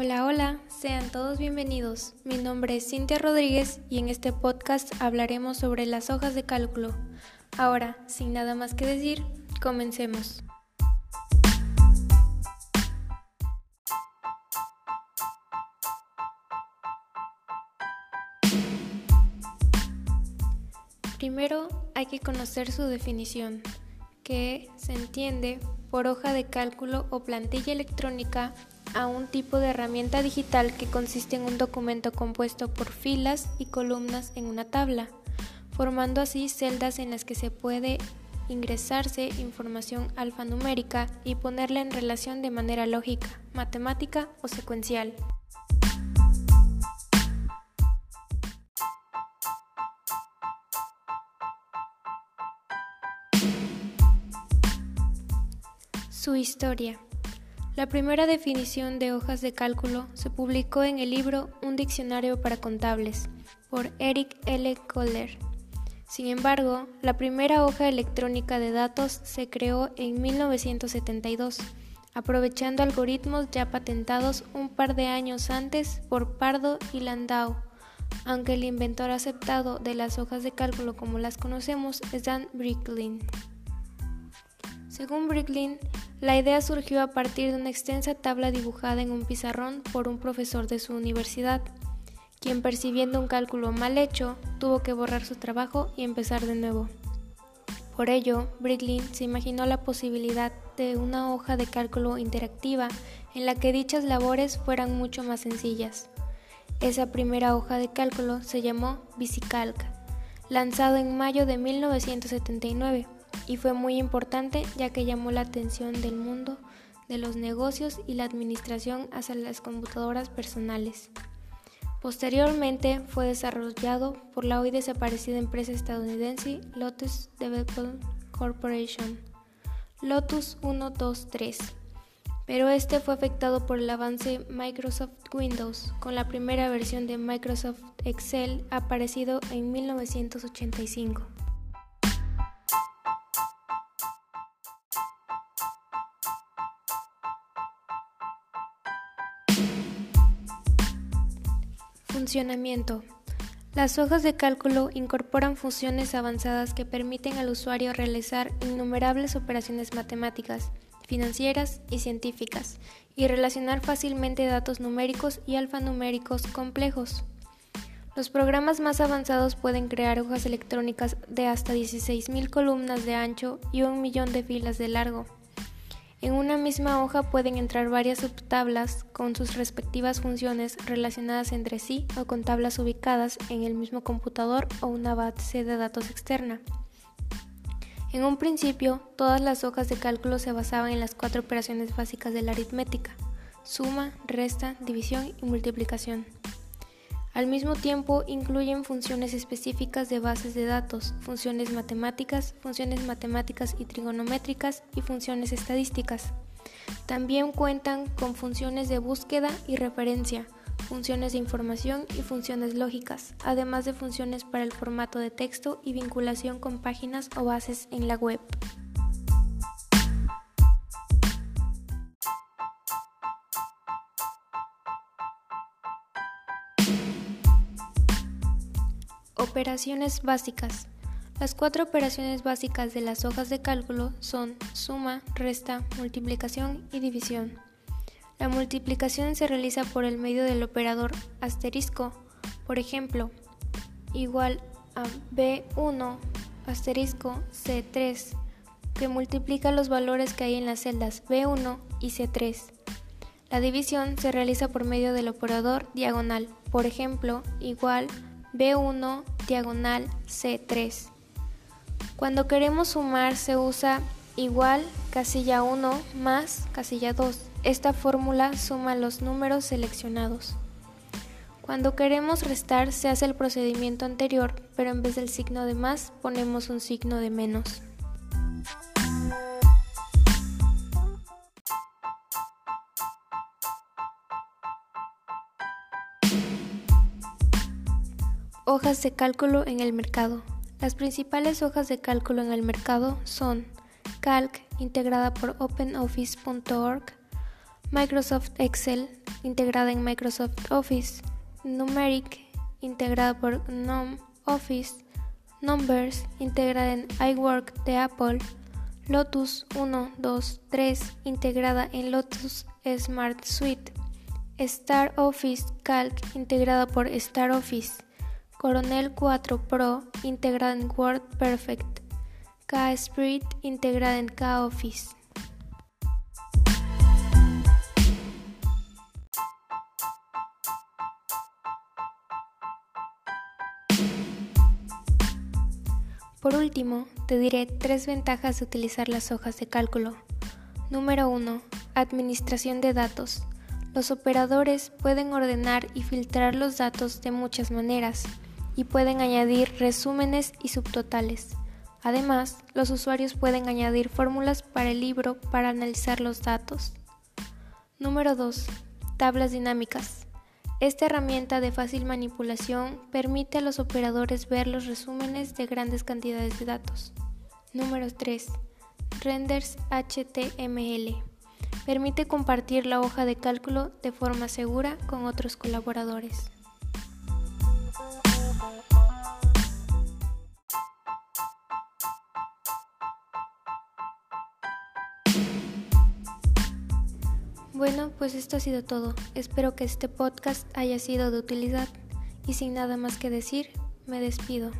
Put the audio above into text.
Hola, hola, sean todos bienvenidos. Mi nombre es Cintia Rodríguez y en este podcast hablaremos sobre las hojas de cálculo. Ahora, sin nada más que decir, comencemos. Primero hay que conocer su definición, que se entiende por hoja de cálculo o plantilla electrónica a un tipo de herramienta digital que consiste en un documento compuesto por filas y columnas en una tabla, formando así celdas en las que se puede ingresarse información alfanumérica y ponerla en relación de manera lógica, matemática o secuencial. Su historia. La primera definición de hojas de cálculo se publicó en el libro Un diccionario para contables por Eric L. Kohler. Sin embargo, la primera hoja electrónica de datos se creó en 1972, aprovechando algoritmos ya patentados un par de años antes por Pardo y Landau, aunque el inventor aceptado de las hojas de cálculo como las conocemos es Dan Bricklin. Según Bricklin, la idea surgió a partir de una extensa tabla dibujada en un pizarrón por un profesor de su universidad, quien percibiendo un cálculo mal hecho, tuvo que borrar su trabajo y empezar de nuevo. Por ello, Bricklin se imaginó la posibilidad de una hoja de cálculo interactiva en la que dichas labores fueran mucho más sencillas. Esa primera hoja de cálculo se llamó VisiCalc, lanzado en mayo de 1979 y fue muy importante ya que llamó la atención del mundo de los negocios y la administración hacia las computadoras personales. Posteriormente fue desarrollado por la hoy desaparecida empresa estadounidense Lotus Development Corporation, Lotus 123, pero este fue afectado por el avance Microsoft Windows, con la primera versión de Microsoft Excel aparecido en 1985. Funcionamiento. Las hojas de cálculo incorporan funciones avanzadas que permiten al usuario realizar innumerables operaciones matemáticas, financieras y científicas, y relacionar fácilmente datos numéricos y alfanuméricos complejos. Los programas más avanzados pueden crear hojas electrónicas de hasta 16.000 columnas de ancho y un millón de filas de largo. En una misma hoja pueden entrar varias subtablas con sus respectivas funciones relacionadas entre sí o con tablas ubicadas en el mismo computador o una base de datos externa. En un principio, todas las hojas de cálculo se basaban en las cuatro operaciones básicas de la aritmética, suma, resta, división y multiplicación. Al mismo tiempo, incluyen funciones específicas de bases de datos, funciones matemáticas, funciones matemáticas y trigonométricas y funciones estadísticas. También cuentan con funciones de búsqueda y referencia, funciones de información y funciones lógicas, además de funciones para el formato de texto y vinculación con páginas o bases en la web. Operaciones básicas. Las cuatro operaciones básicas de las hojas de cálculo son suma, resta, multiplicación y división. La multiplicación se realiza por el medio del operador asterisco, por ejemplo, igual a B1 asterisco C3, que multiplica los valores que hay en las celdas B1 y C3. La división se realiza por medio del operador diagonal, por ejemplo, igual B1 diagonal C3. Cuando queremos sumar se usa igual casilla 1 más casilla 2. Esta fórmula suma los números seleccionados. Cuando queremos restar se hace el procedimiento anterior, pero en vez del signo de más ponemos un signo de menos. Hojas de cálculo en el mercado. Las principales hojas de cálculo en el mercado son Calc, integrada por OpenOffice.org, Microsoft Excel, integrada en Microsoft Office, Numeric, integrada por GNOME Office, Numbers, integrada en iWork de Apple, Lotus 1, 2, 3, integrada en Lotus Smart Suite, Star Office Calc, integrada por Star Office, Coronel 4 Pro, integrada en WordPerfect, K-Spirit, integrada en K-Office. Por último, te diré tres ventajas de utilizar las hojas de cálculo. Número 1. Administración de datos. Los operadores pueden ordenar y filtrar los datos de muchas maneras y pueden añadir resúmenes y subtotales. Además, los usuarios pueden añadir fórmulas para el libro para analizar los datos. Número 2. Tablas dinámicas. Esta herramienta de fácil manipulación permite a los operadores ver los resúmenes de grandes cantidades de datos. Número 3. Renders HTML. Permite compartir la hoja de cálculo de forma segura con otros colaboradores. Bueno, pues esto ha sido todo. Espero que este podcast haya sido de utilidad y sin nada más que decir, me despido.